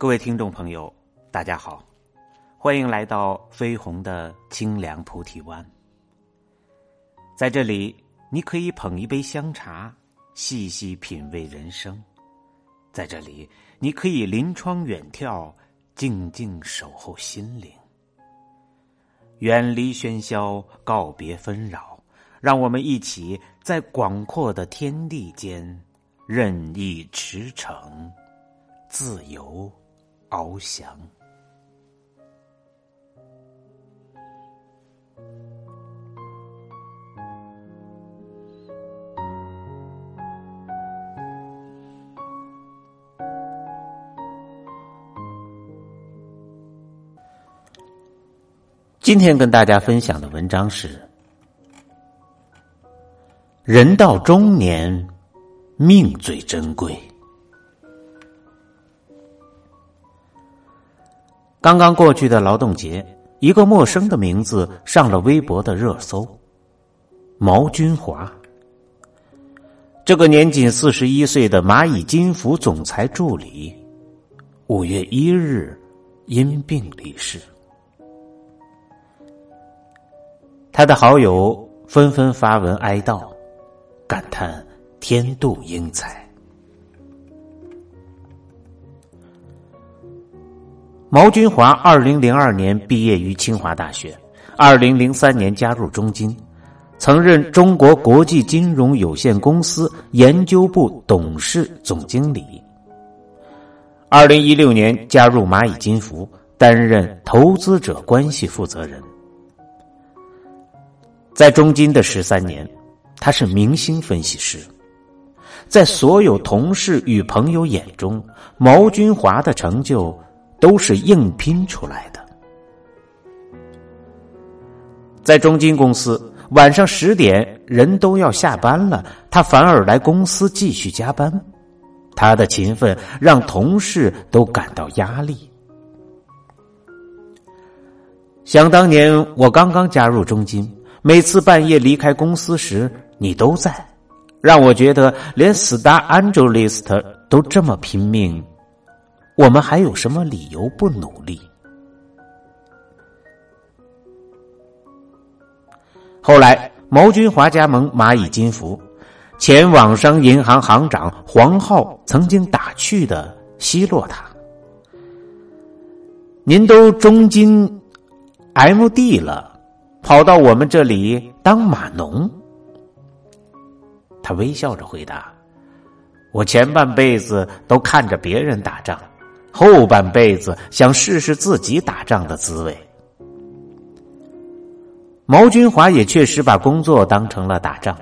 各位听众朋友，大家好，欢迎来到飞鸿的清凉菩提湾。在这里，你可以捧一杯香茶，细细品味人生；在这里，你可以临窗远眺，静静守候心灵。远离喧嚣，告别纷扰，让我们一起在广阔的天地间任意驰骋，自由翱翔。今天跟大家分享的文章是：人到中年，命最珍贵。刚刚过去的劳动节，一个陌生的名字上了微博的热搜——毛军华。这个年仅四十一岁的蚂蚁金服总裁助理，五月一日因病离世。他的好友纷纷发文哀悼，感叹天妒英才。毛军华二零零二年毕业于清华大学，二零零三年加入中金，曾任中国国际金融有限公司研究部董事总经理。二零一六年加入蚂蚁金服，担任投资者关系负责人。在中金的十三年，他是明星分析师。在所有同事与朋友眼中，毛军华的成就都是硬拼出来的。在中金公司，晚上十点人都要下班了，他反而来公司继续加班。他的勤奋让同事都感到压力。想当年，我刚刚加入中金。每次半夜离开公司时，你都在，让我觉得连 Star Angelist 都这么拼命，我们还有什么理由不努力？后来，毛军华加盟蚂蚁金服，前网商银行行长黄浩曾经打趣的奚落他：“您都中金 MD 了。”跑到我们这里当码农，他微笑着回答：“我前半辈子都看着别人打仗，后半辈子想试试自己打仗的滋味。”毛军华也确实把工作当成了打仗，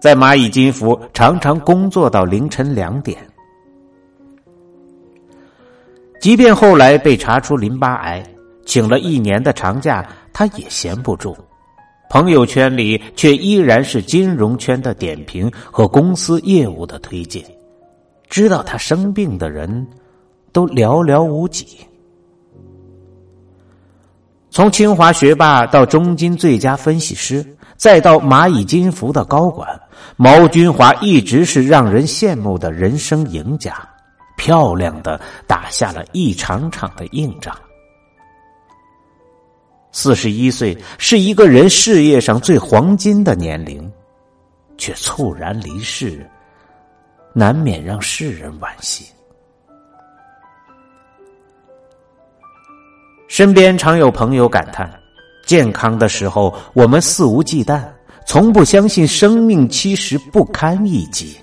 在蚂蚁金服常常工作到凌晨两点，即便后来被查出淋巴癌，请了一年的长假。他也闲不住，朋友圈里却依然是金融圈的点评和公司业务的推荐。知道他生病的人，都寥寥无几。从清华学霸到中金最佳分析师，再到蚂蚁金服的高管，毛军华一直是让人羡慕的人生赢家，漂亮的打下了一场场的硬仗。四十一岁是一个人事业上最黄金的年龄，却猝然离世，难免让世人惋惜。身边常有朋友感叹：健康的时候，我们肆无忌惮，从不相信生命其实不堪一击。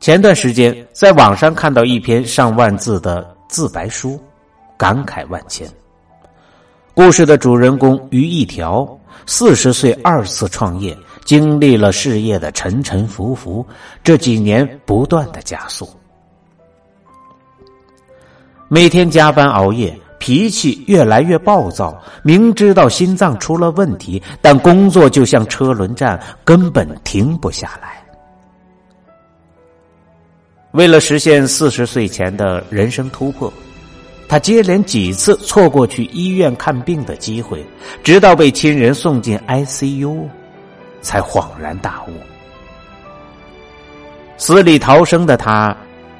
前段时间，在网上看到一篇上万字的。自白书，感慨万千。故事的主人公于一条，四十岁二次创业，经历了事业的沉沉浮浮，这几年不断的加速，每天加班熬夜，脾气越来越暴躁。明知道心脏出了问题，但工作就像车轮战，根本停不下来。为了实现四十岁前的人生突破，他接连几次错过去医院看病的机会，直到被亲人送进 ICU，才恍然大悟。死里逃生的他，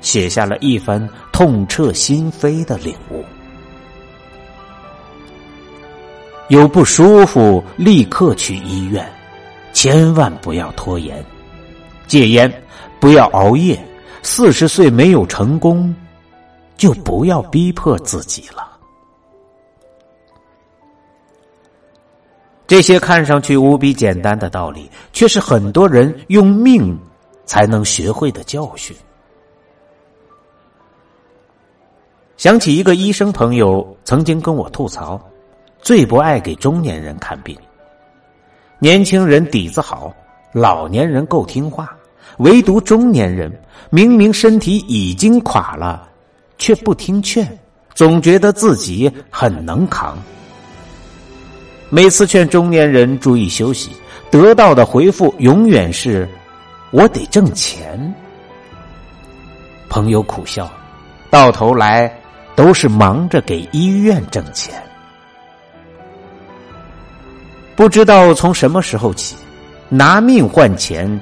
写下了一番痛彻心扉的领悟：有不舒服，立刻去医院，千万不要拖延；戒烟，不要熬夜；四十岁没有成功，就不要逼迫自己了。这些看上去无比简单的道理，却是很多人用命才能学会的教训。想起一个医生朋友曾经跟我吐槽，最不爱给中年人看病。年轻人底子好，老年人够听话，唯独中年人明明身体已经垮了，却不听劝，总觉得自己很能扛。每次劝中年人注意休息，得到的回复永远是：“我得挣钱。”朋友苦笑，到头来都是忙着给医院挣钱。不知道从什么时候起，拿命换钱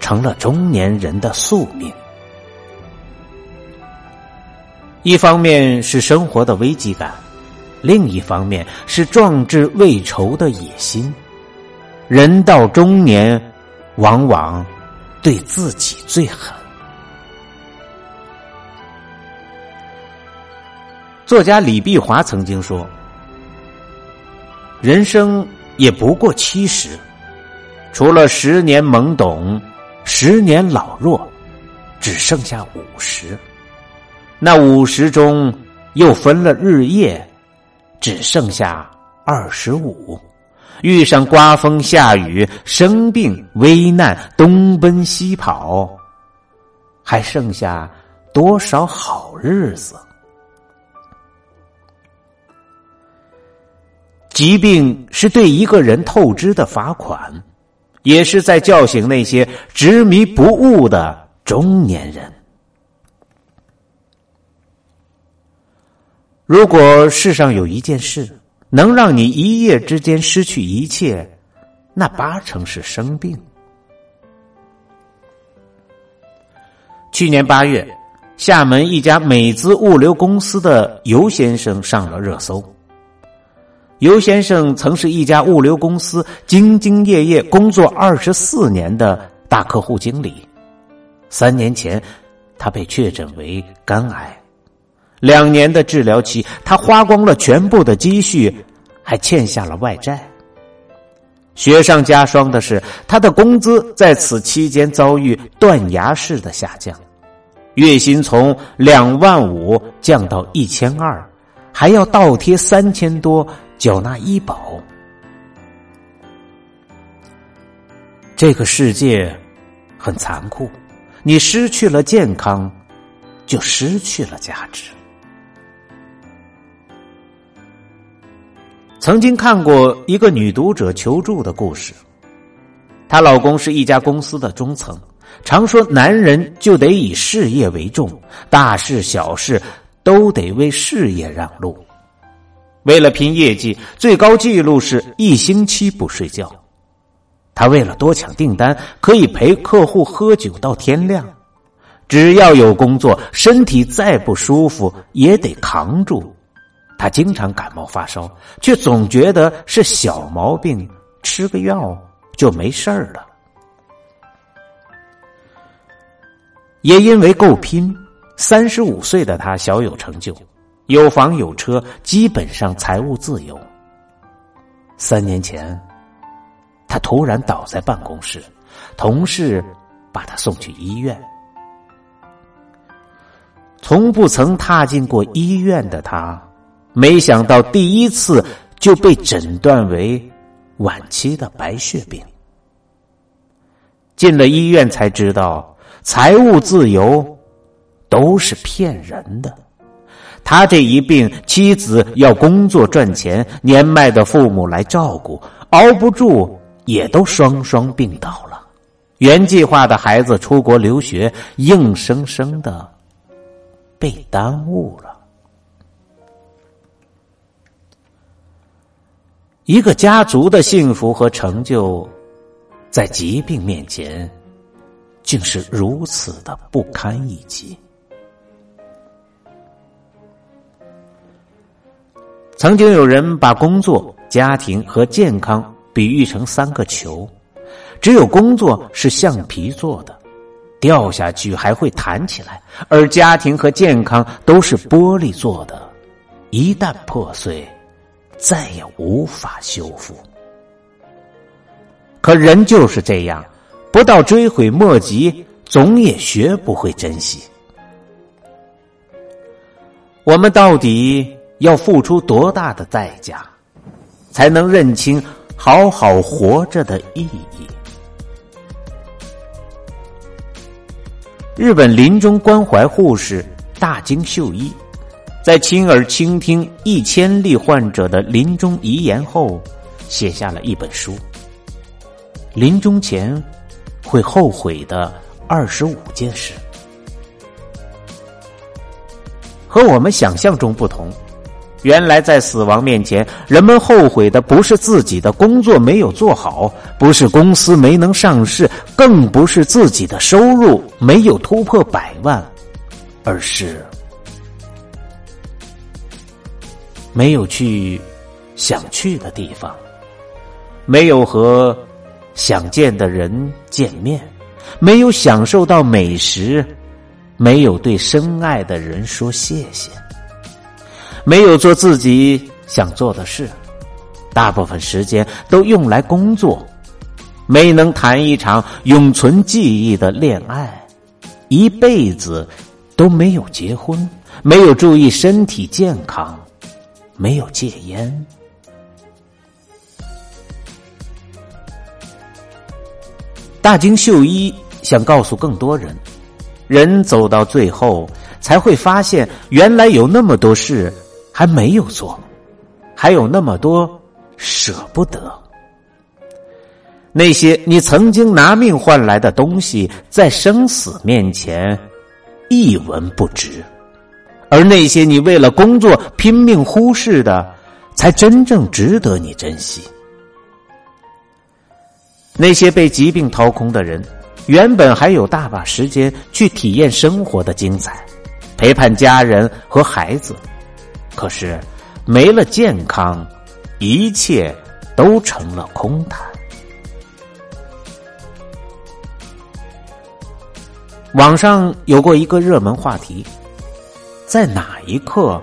成了中年人的宿命。一方面是生活的危机感。另一方面是壮志未酬的野心，人到中年，往往对自己最狠。作家李碧华曾经说：“人生也不过七十，除了十年懵懂，十年老弱，只剩下五十。那五十中又分了日夜。”只剩下二十五，遇上刮风下雨、生病危难、东奔西跑，还剩下多少好日子？疾病是对一个人透支的罚款，也是在叫醒那些执迷不悟的中年人。如果世上有一件事能让你一夜之间失去一切，那八成是生病。去年八月，厦门一家美资物流公司的尤先生上了热搜。尤先生曾是一家物流公司兢兢业业工作二十四年的大客户经理，三年前，他被确诊为肝癌。两年的治疗期，他花光了全部的积蓄，还欠下了外债。雪上加霜的是，他的工资在此期间遭遇断崖式的下降，月薪从两万五降到一千二，还要倒贴三千多缴纳医保。这个世界很残酷，你失去了健康，就失去了价值。曾经看过一个女读者求助的故事，她老公是一家公司的中层，常说男人就得以事业为重，大事小事都得为事业让路。为了拼业绩，最高纪录是一星期不睡觉。他为了多抢订单，可以陪客户喝酒到天亮。只要有工作，身体再不舒服也得扛住。他经常感冒发烧，却总觉得是小毛病，吃个药就没事儿了。也因为够拼，三十五岁的他小有成就，有房有车，基本上财务自由。三年前，他突然倒在办公室，同事把他送去医院。从不曾踏进过医院的他。没想到第一次就被诊断为晚期的白血病。进了医院才知道，财务自由都是骗人的。他这一病，妻子要工作赚钱，年迈的父母来照顾，熬不住也都双双病倒了。原计划的孩子出国留学，硬生生的被耽误了。一个家族的幸福和成就，在疾病面前竟是如此的不堪一击。曾经有人把工作、家庭和健康比喻成三个球，只有工作是橡皮做的，掉下去还会弹起来；而家庭和健康都是玻璃做的，一旦破碎，再也无法修复。可人就是这样，不到追悔莫及，总也学不会珍惜。我们到底要付出多大的代价，才能认清好好活着的意义？日本临终关怀护士大京秀一，在亲耳倾听一千例患者的临终遗言后，写下了一本书。临终前会后悔的二十五件事，和我们想象中不同。原来在死亡面前，人们后悔的不是自己的工作没有做好，不是公司没能上市，更不是自己的收入没有突破百万，而是没有去想去的地方，没有和。想见的人见面，没有享受到美食，没有对深爱的人说谢谢，没有做自己想做的事，大部分时间都用来工作，没能谈一场永存记忆的恋爱，一辈子都没有结婚，没有注意身体健康，没有戒烟。大京秀一想告诉更多人：人走到最后，才会发现原来有那么多事还没有做，还有那么多舍不得。那些你曾经拿命换来的东西，在生死面前一文不值；而那些你为了工作拼命忽视的，才真正值得你珍惜。那些被疾病掏空的人，原本还有大把时间去体验生活的精彩，陪伴家人和孩子。可是，没了健康，一切都成了空谈。网上有过一个热门话题：在哪一刻，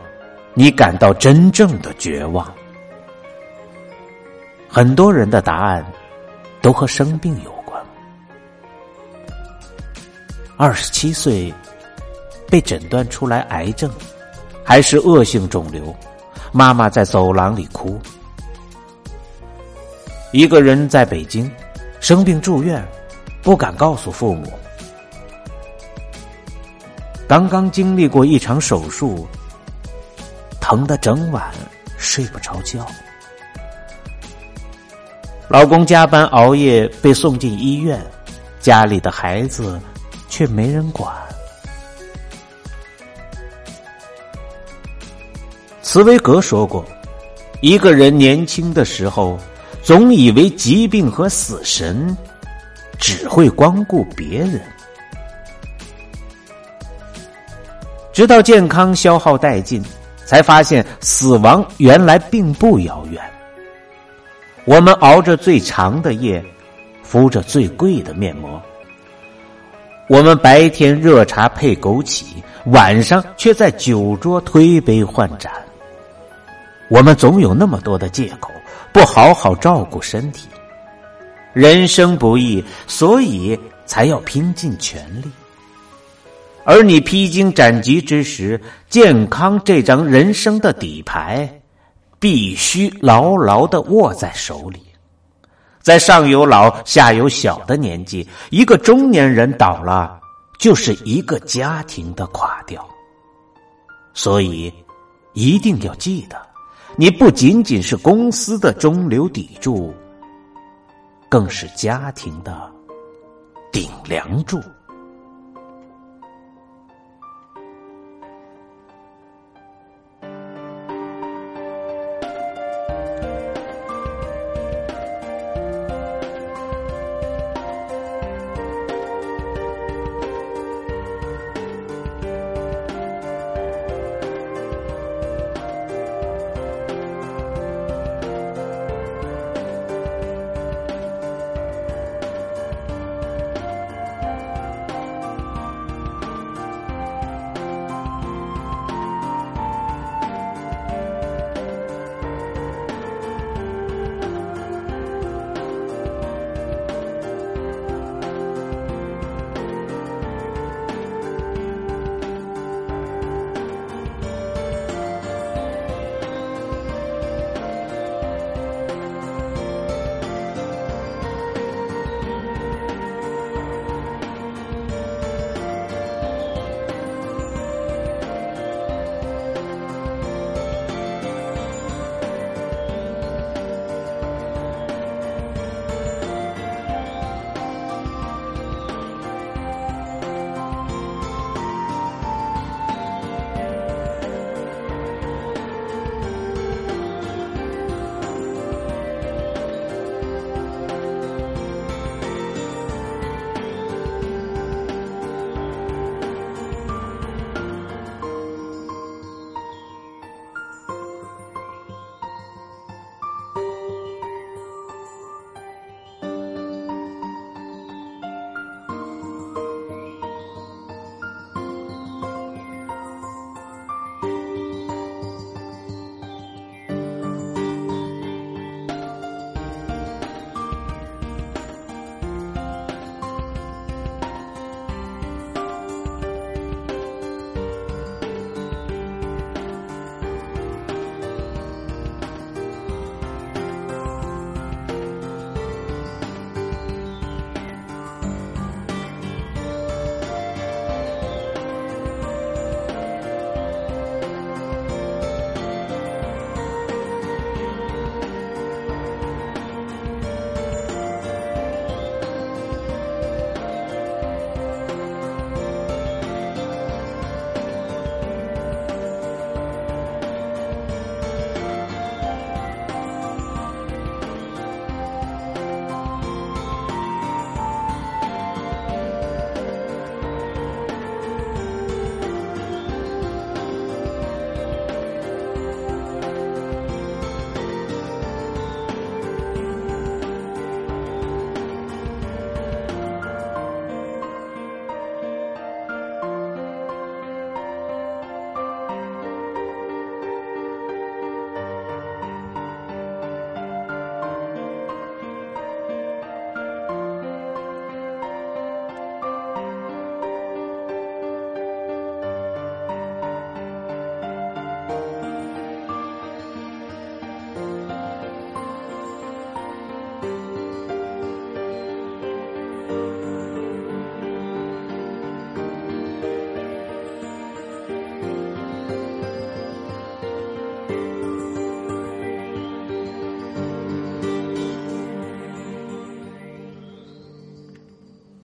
你感到真正的绝望？很多人的答案。都和生病有关。二十七岁被诊断出来癌症，还是恶性肿瘤。妈妈在走廊里哭。一个人在北京生病住院，不敢告诉父母。刚刚经历过一场手术，疼得整晚睡不着觉。老公加班熬夜被送进医院，家里的孩子却没人管。茨威格说过：“一个人年轻的时候，总以为疾病和死神只会光顾别人，直到健康消耗殆尽，才发现死亡原来并不遥远。”我们熬着最长的夜，敷着最贵的面膜。我们白天热茶配枸杞，晚上却在酒桌推杯换盏。我们总有那么多的借口，不好好照顾身体。人生不易，所以才要拼尽全力。而你披荆斩棘之时，健康这张人生的底牌。必须牢牢的握在手里，在上有老下有小的年纪，一个中年人倒了，就是一个家庭的垮掉。所以，一定要记得，你不仅仅是公司的中流砥柱，更是家庭的顶梁柱。